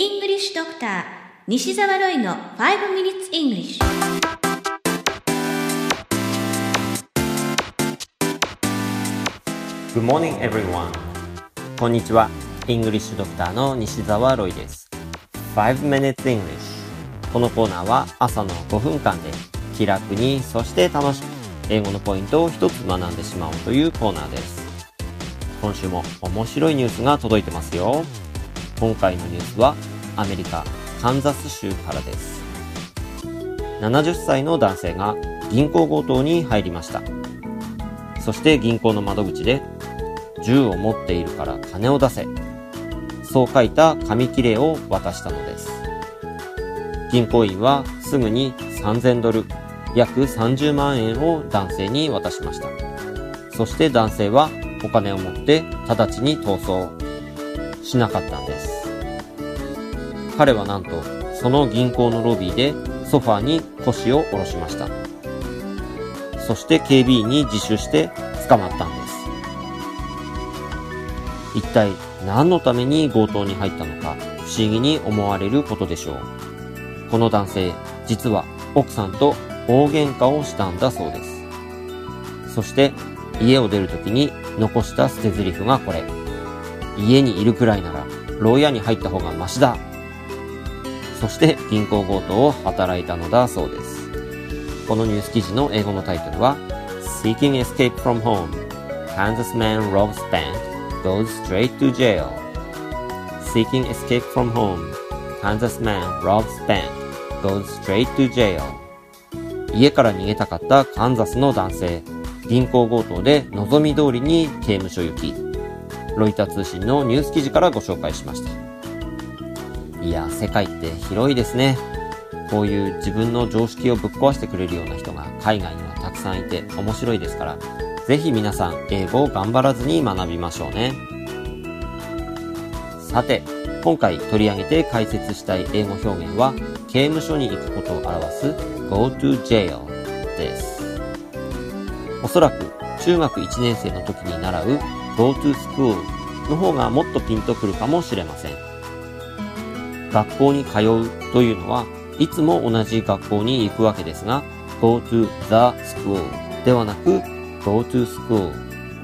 English Doctor 西澤ロイの5 Minutes English Good morning everyone. こんにちは。English Doctor の西澤ロイです。5 Minutes English このコーナーは朝の5分間で気楽にそして楽しく英語のポイントを一つ学んでしまおうというコーナーです。今週も面白いニュースが届いてますよ。今回のニュースはアメリカカンザス州からです。70歳の男性が銀行強盗に入りました。そして銀行の窓口で銃を持っているから金を出せ。そう書いた紙切れを渡したのです。銀行員はすぐに3000ドル約30万円を男性に渡しました。そして男性はお金を持って直ちに逃走しなかったんです。彼はなんとその銀行のロビーでソファーに腰を下ろしました。そして警備員に自首して捕まったんです。一体何のために強盗に入ったのか不思議に思われることでしょう。この男性実は奥さんと大喧嘩をしたんだそうです。そして家を出るときに残した捨て台詞がこれ。家にいるくらいなら牢屋に入った方がマシだ。そして銀行強盗を働いたのだそうです。このニュース記事の英語のタイトルは Seeking Escape from Home Kansas Man Robs Bank Goes Straight to Jail Seeking Escape from Home Kansas Man Robs Bank Goes Straight to Jail 家から逃げたかったカンザスの男性銀行強盗で望み通りに刑務所行きロイター通信のニュース記事からご紹介しましたいや、世界って広いですね。こういう自分の常識をぶっ壊してくれるような人が海外にはたくさんいて面白いですから、ぜひ皆さん英語を頑張らずに学びましょうね。さて、今回取り上げて解説したい英語表現は、刑務所に行くことを表す go to jail です。おそらく中学1年生の時に習う go to school の方がもっとピンとくるかもしれません。学校に通うというのはいつも同じ学校に行くわけですが go to the school ではなく go to school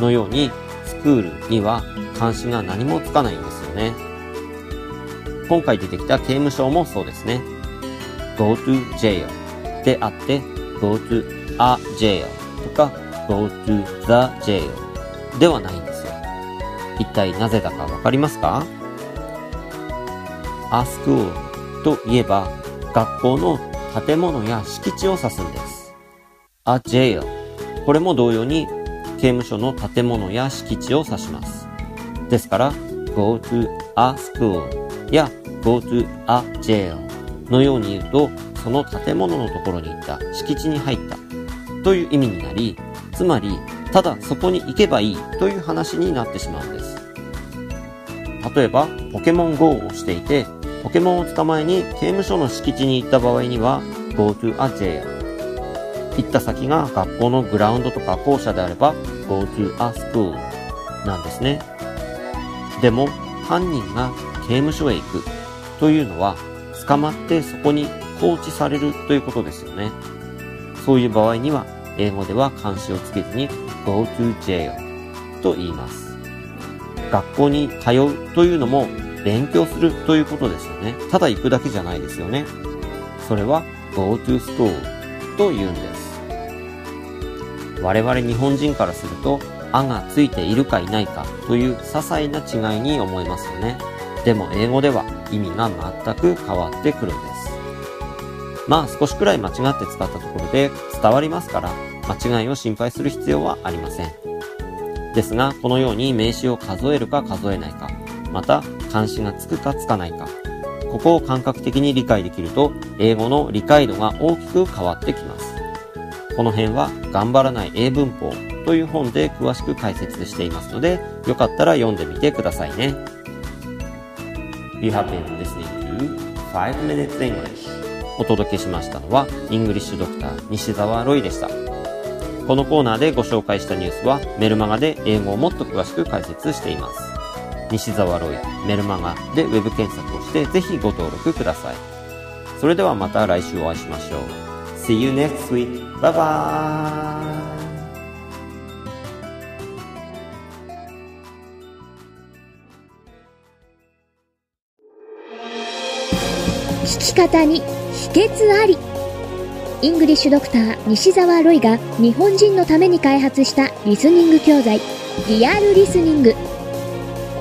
のようにスクールには監視が何もつかないんですよね。今回出てきた刑務所もそうですね。go to jail であって go to a jail とか go to the jail ではないんですよ。一体なぜだかわかりますか？A school といえば学校の建物や敷地を指すんです。a jail これも同様に刑務所の建物や敷地を指します。ですから go to a school や go to a jail のように言うとその建物のところに行った敷地に入ったという意味になりつまりただそこに行けばいいという話になってしまうんです。例えば、ポケモン GO をしていて、ポケモンを捕まえに刑務所の敷地に行った場合には go to a jail 行った先が学校のグラウンドとか校舎であれば go to a school なんですね。でも犯人が刑務所へ行くというのは捕まってそこに放置されるということですよね。そういう場合には英語では監視をつけずに go to jail と言います。学校に通うというのも勉強するということですよね。ただ行くだけじゃないですよね。それは go to school と言うんです。我々日本人からすると、あがついているかいないかという些細な違いに思いますよね。でも英語では意味が全く変わってくるんです。まあ少しくらい間違って使ったところで伝わりますから、間違いを心配する必要はありません。ですが、このように名詞を数えるか数えないか、また監視がつくかつかないか。ここを感覚的に理解できると、英語の理解度が大きく変わってきます。この辺は、頑張らない英文法という本で詳しく解説していますので、よかったら読んでみてくださいね。You have been listening to 5 Minutes English お届けしましたのは、イングリッシュドクター西澤ロイでした。このコーナーでご紹介したニュースはメルマガで英語をもっと詳しく解説しています。西澤ロイ、メルマガでウェブ検索をしてぜひご登録ください。それではまた来週お会いしましょう。See you next week. Bye bye! 聞き方に秘訣ありイングリッシュドクター西澤ロイが日本人のために開発したリスニング教材リアルリスニング